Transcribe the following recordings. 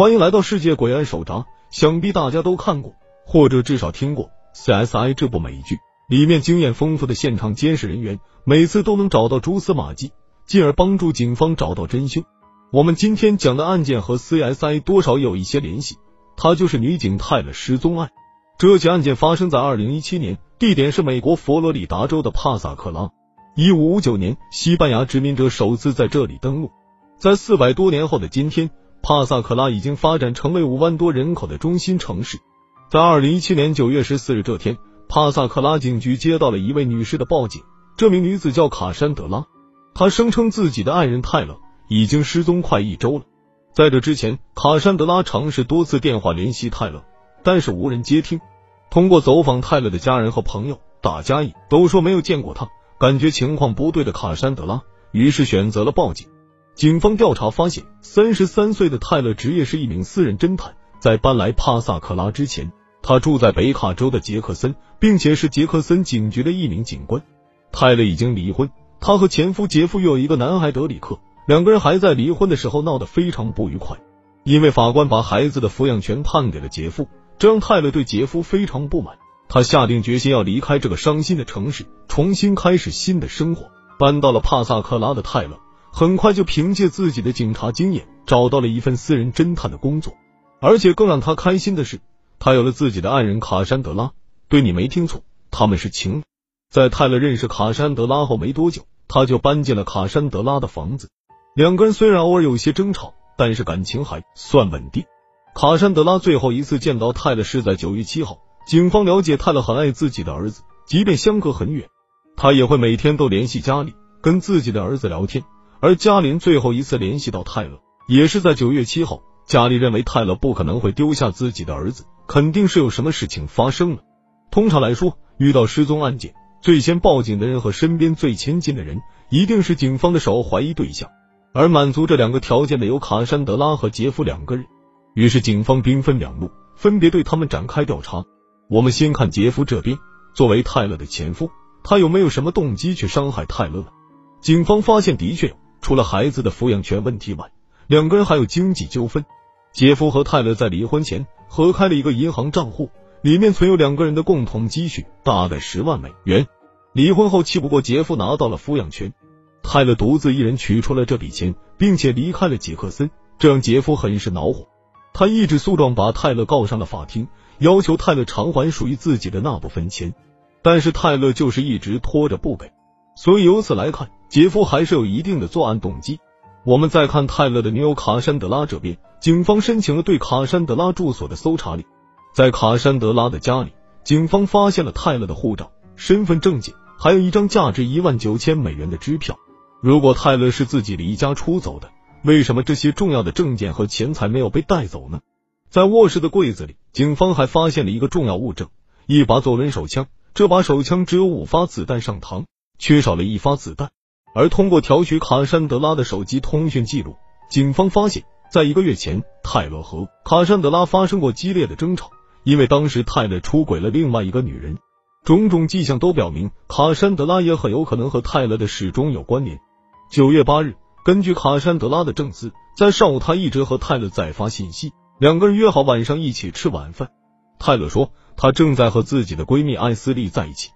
欢迎来到世界诡案手札。想必大家都看过，或者至少听过《CSI》这部美剧，里面经验丰富的现场监视人员，每次都能找到蛛丝马迹，进而帮助警方找到真凶。我们今天讲的案件和 CSI 多少有一些联系，它就是女警泰勒失踪案。这起案件发生在二零一七年，地点是美国佛罗里达州的帕萨克拉。一五五九年，西班牙殖民者首次在这里登陆，在四百多年后的今天。帕萨克拉已经发展成为五万多人口的中心城市。在二零一七年九月十四日这天，帕萨克拉警局接到了一位女士的报警。这名女子叫卡珊德拉，她声称自己的爱人泰勒已经失踪快一周了。在这之前，卡珊德拉尝试多次电话联系泰勒，但是无人接听。通过走访泰勒的家人和朋友，大家也都说没有见过他。感觉情况不对的卡珊德拉，于是选择了报警。警方调查发现，三十三岁的泰勒职业是一名私人侦探。在搬来帕萨克拉之前，他住在北卡州的杰克森，并且是杰克森警局的一名警官。泰勒已经离婚，他和前夫杰夫有一个男孩德里克，两个人还在离婚的时候闹得非常不愉快，因为法官把孩子的抚养权判给了杰夫，这让泰勒对杰夫非常不满。他下定决心要离开这个伤心的城市，重新开始新的生活。搬到了帕萨克拉的泰勒。很快就凭借自己的警察经验找到了一份私人侦探的工作，而且更让他开心的是，他有了自己的爱人卡珊德拉。对你没听错，他们是情侣。在泰勒认识卡珊德拉后没多久，他就搬进了卡珊德拉的房子。两个人虽然偶尔有些争吵，但是感情还算稳定。卡珊德拉最后一次见到泰勒是在九月七号。警方了解泰勒很爱自己的儿子，即便相隔很远，他也会每天都联系家里，跟自己的儿子聊天。而嘉林最后一次联系到泰勒，也是在九月七号。加里认为泰勒不可能会丢下自己的儿子，肯定是有什么事情发生了。通常来说，遇到失踪案件，最先报警的人和身边最亲近的人，一定是警方的首要怀疑对象。而满足这两个条件的有卡珊德拉和杰夫两个人。于是警方兵分两路，分别对他们展开调查。我们先看杰夫这边，作为泰勒的前夫，他有没有什么动机去伤害泰勒呢？警方发现，的确有。除了孩子的抚养权问题外，两个人还有经济纠纷。杰夫和泰勒在离婚前合开了一个银行账户，里面存有两个人的共同积蓄，大概十万美元。离婚后，气不过杰夫拿到了抚养权，泰勒独自一人取出了这笔钱，并且离开了杰克森，这让杰夫很是恼火。他一纸诉状把泰勒告上了法庭，要求泰勒偿还属于自己的那部分钱，但是泰勒就是一直拖着不给。所以由此来看，杰夫还是有一定的作案动机。我们再看泰勒的女友卡珊德拉这边，警方申请了对卡珊德拉住所的搜查令。在卡珊德拉的家里，警方发现了泰勒的护照、身份证件，还有一张价值一万九千美元的支票。如果泰勒是自己离家出走的，为什么这些重要的证件和钱财没有被带走呢？在卧室的柜子里，警方还发现了一个重要物证——一把左轮手枪。这把手枪只有五发子弹上膛。缺少了一发子弹，而通过调取卡珊德拉的手机通讯记录，警方发现，在一个月前，泰勒和卡珊德拉发生过激烈的争吵，因为当时泰勒出轨了另外一个女人。种种迹象都表明，卡珊德拉也很有可能和泰勒的始终有关联。九月八日，根据卡珊德拉的证词，在上午他一直和泰勒在发信息，两个人约好晚上一起吃晚饭。泰勒说，他正在和自己的闺蜜艾斯利在一起。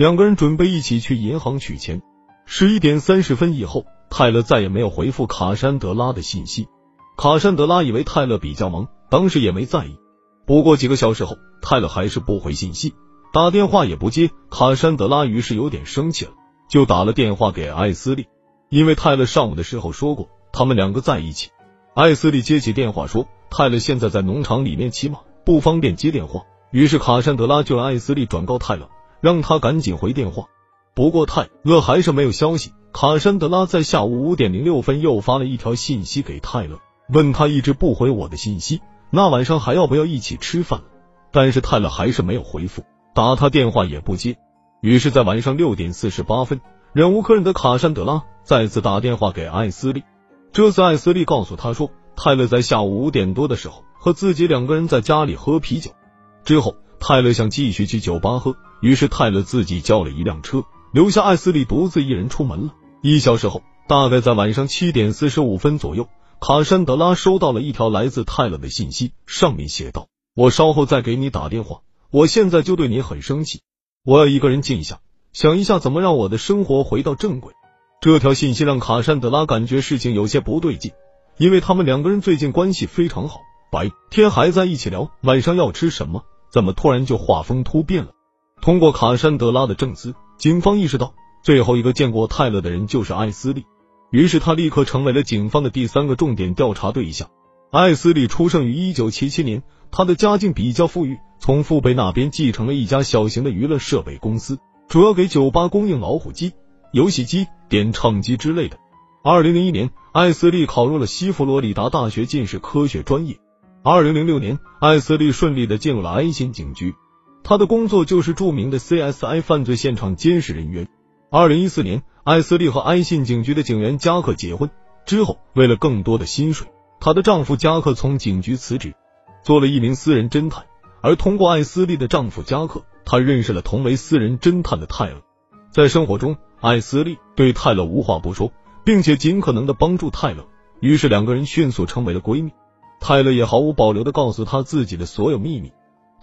两个人准备一起去银行取钱。十一点三十分以后，泰勒再也没有回复卡珊德拉的信息。卡珊德拉以为泰勒比较忙，当时也没在意。不过几个小时后，泰勒还是不回信息，打电话也不接。卡珊德拉于是有点生气了，就打了电话给艾斯利，因为泰勒上午的时候说过他们两个在一起。艾斯利接起电话说，泰勒现在在农场里面骑马，不方便接电话。于是卡珊德拉就让艾斯利转告泰勒。让他赶紧回电话。不过泰勒还是没有消息。卡珊德拉在下午五点零六分又发了一条信息给泰勒，问他一直不回我的信息，那晚上还要不要一起吃饭？但是泰勒还是没有回复，打他电话也不接。于是，在晚上六点四十八分，忍无可忍的卡珊德拉再次打电话给艾斯利。这次艾斯利告诉他说，泰勒在下午五点多的时候和自己两个人在家里喝啤酒，之后。泰勒想继续去酒吧喝，于是泰勒自己叫了一辆车，留下艾斯利独自一人出门了。一小时后，大概在晚上七点四十五分左右，卡珊德拉收到了一条来自泰勒的信息，上面写道：“我稍后再给你打电话，我现在就对你很生气，我要一个人静一下，想一下怎么让我的生活回到正轨。”这条信息让卡珊德拉感觉事情有些不对劲，因为他们两个人最近关系非常好，白天还在一起聊晚上要吃什么，怎么突然就画风突变了？通过卡山德拉的证词，警方意识到最后一个见过泰勒的人就是艾斯利，于是他立刻成为了警方的第三个重点调查对象。艾斯利出生于一九七七年，他的家境比较富裕，从父辈那边继承了一家小型的娱乐设备公司，主要给酒吧供应老虎机。游戏机、点唱机之类的。二零零一年，艾斯利考入了西佛罗里达大学近视科学专业。二零零六年，艾斯利顺利的进入了埃辛警局，他的工作就是著名的 CSI 犯罪现场监视人员。二零一四年，艾斯利和埃信警局的警员加克结婚之后，为了更多的薪水，她的丈夫加克从警局辞职，做了一名私人侦探。而通过艾斯利的丈夫加克，他认识了同为私人侦探的泰勒。在生活中，艾斯利对泰勒无话不说，并且尽可能的帮助泰勒，于是两个人迅速成为了闺蜜。泰勒也毫无保留的告诉她自己的所有秘密。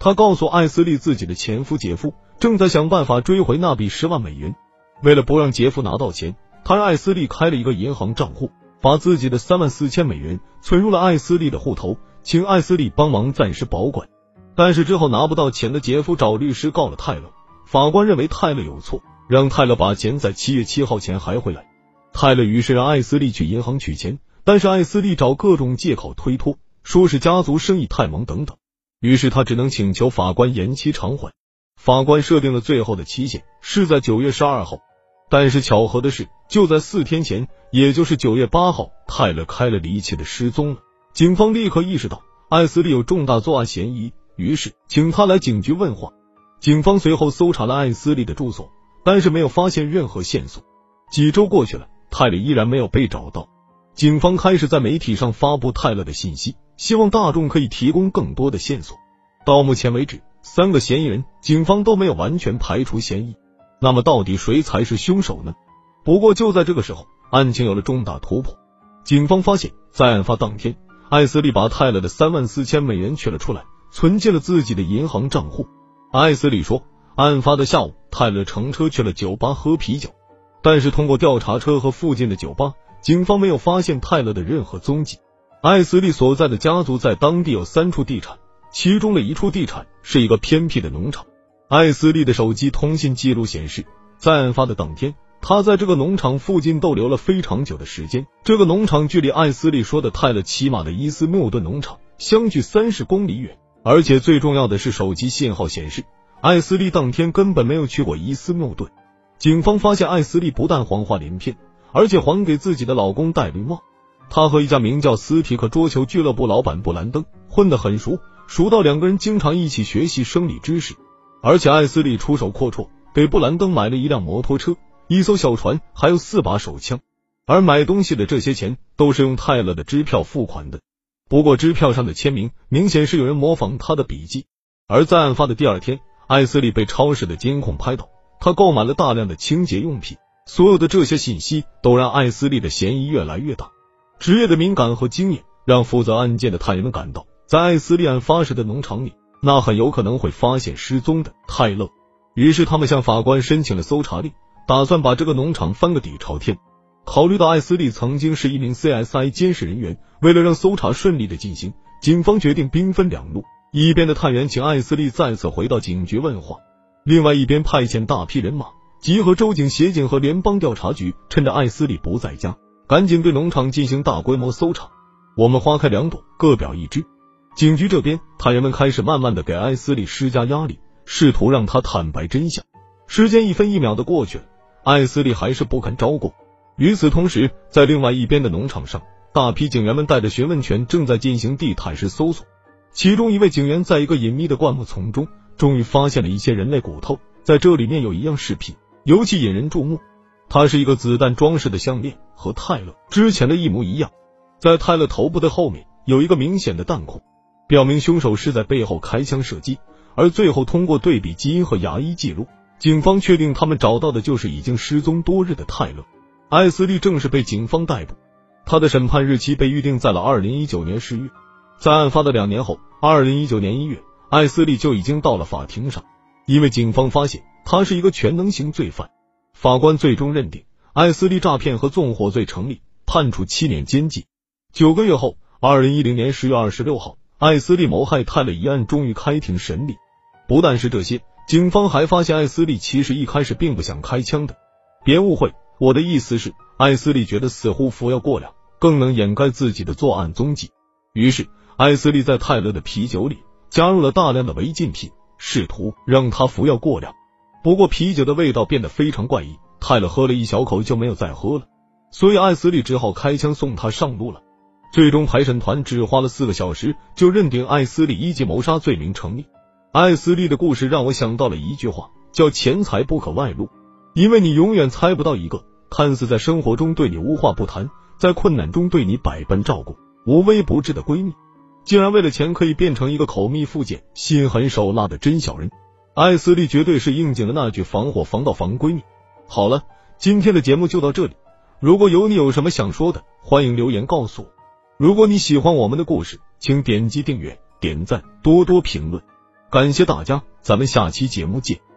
他告诉艾斯利，自己的前夫杰夫正在想办法追回那笔十万美元。为了不让杰夫拿到钱，他让艾斯利开了一个银行账户，把自己的三万四千美元存入了艾斯利的户头，请艾斯利帮忙暂时保管。但是之后拿不到钱的杰夫找律师告了泰勒，法官认为泰勒有错。让泰勒把钱在七月七号前还回来。泰勒于是让艾斯利去银行取钱，但是艾斯利找各种借口推脱，说是家族生意太忙等等。于是他只能请求法官延期偿还。法官设定了最后的期限是在九月十二号，但是巧合的是，就在四天前，也就是九月八号，泰勒开了离奇的失踪了。警方立刻意识到艾斯利有重大作案嫌疑，于是请他来警局问话。警方随后搜查了艾斯利的住所。但是没有发现任何线索。几周过去了，泰勒依然没有被找到。警方开始在媒体上发布泰勒的信息，希望大众可以提供更多的线索。到目前为止，三个嫌疑人，警方都没有完全排除嫌疑。那么，到底谁才是凶手呢？不过就在这个时候，案情有了重大突破。警方发现，在案发当天，艾斯利把泰勒的三万四千美元取了出来，存进了自己的银行账户。艾斯利说。案发的下午，泰勒乘车去了酒吧喝啤酒，但是通过调查车和附近的酒吧，警方没有发现泰勒的任何踪迹。艾斯利所在的家族在当地有三处地产，其中的一处地产是一个偏僻的农场。艾斯利的手机通信记录显示，在案发的当天，他在这个农场附近逗留了非常久的时间。这个农场距离艾斯利说的泰勒骑马的伊斯穆顿农场相距三十公里远，而且最重要的是，手机信号显示。艾斯利当天根本没有去过伊斯穆顿。警方发现艾斯利不但谎话连篇，而且还给自己的老公戴绿帽。他和一家名叫斯提克桌球俱乐部老板布兰登混得很熟，熟到两个人经常一起学习生理知识。而且艾斯利出手阔绰，给布兰登买了一辆摩托车、一艘小船，还有四把手枪。而买东西的这些钱都是用泰勒的支票付款的。不过支票上的签名明显是有人模仿他的笔迹。而在案发的第二天。艾斯利被超市的监控拍到，他购买了大量的清洁用品。所有的这些信息都让艾斯利的嫌疑越来越大。职业的敏感和经验让负责案件的探员们感到，在艾斯利案发时的农场里，那很有可能会发现失踪的泰勒。于是他们向法官申请了搜查令，打算把这个农场翻个底朝天。考虑到艾斯利曾经是一名 CSI 监视人员，为了让搜查顺利的进行，警方决定兵分两路。一边的探员请艾斯利再次回到警局问话，另外一边派遣大批人马，集合州警、协警和联邦调查局，趁着艾斯利不在家，赶紧对农场进行大规模搜查。我们花开两朵，各表一枝。警局这边，探员们开始慢慢的给艾斯利施加压力，试图让他坦白真相。时间一分一秒的过去了，艾斯利还是不肯招供。与此同时，在另外一边的农场上，大批警员们带着询问犬正在进行地毯式搜索。其中一位警员在一个隐秘的灌木丛中，终于发现了一些人类骨头。在这里面有一样饰品，尤其引人注目。它是一个子弹装饰的项链，和泰勒之前的一模一样。在泰勒头部的后面有一个明显的弹孔，表明凶手是在背后开枪射击。而最后通过对比基因和牙医记录，警方确定他们找到的就是已经失踪多日的泰勒。艾斯利正式被警方逮捕。他的审判日期被预定在了二零一九年十月。在案发的两年后，二零一九年一月，艾斯利就已经到了法庭上，因为警方发现他是一个全能型罪犯。法官最终认定艾斯利诈骗和纵火罪成立，判处七年监禁。九个月后，二零一零年十月二十六号，艾斯利谋害泰勒一案终于开庭审理。不但是这些，警方还发现艾斯利其实一开始并不想开枪的。别误会，我的意思是，艾斯利觉得似乎服药过量更能掩盖自己的作案踪迹，于是艾斯利在泰勒的啤酒里加入了大量的违禁品，试图让他服药过量。不过啤酒的味道变得非常怪异，泰勒喝了一小口就没有再喝了，所以艾斯利只好开枪送他上路了。最终陪审团只花了四个小时就认定艾斯利一级谋杀罪名成立。艾斯利的故事让我想到了一句话，叫“钱财不可外露”。因为你永远猜不到一个看似在生活中对你无话不谈，在困难中对你百般照顾、无微不至的闺蜜，竟然为了钱可以变成一个口蜜腹剑、心狠手辣的真小人。艾斯利绝对是应景的那句“防火防盗防闺蜜”。好了，今天的节目就到这里。如果有你有什么想说的，欢迎留言告诉我。如果你喜欢我们的故事，请点击订阅、点赞、多多评论，感谢大家，咱们下期节目见。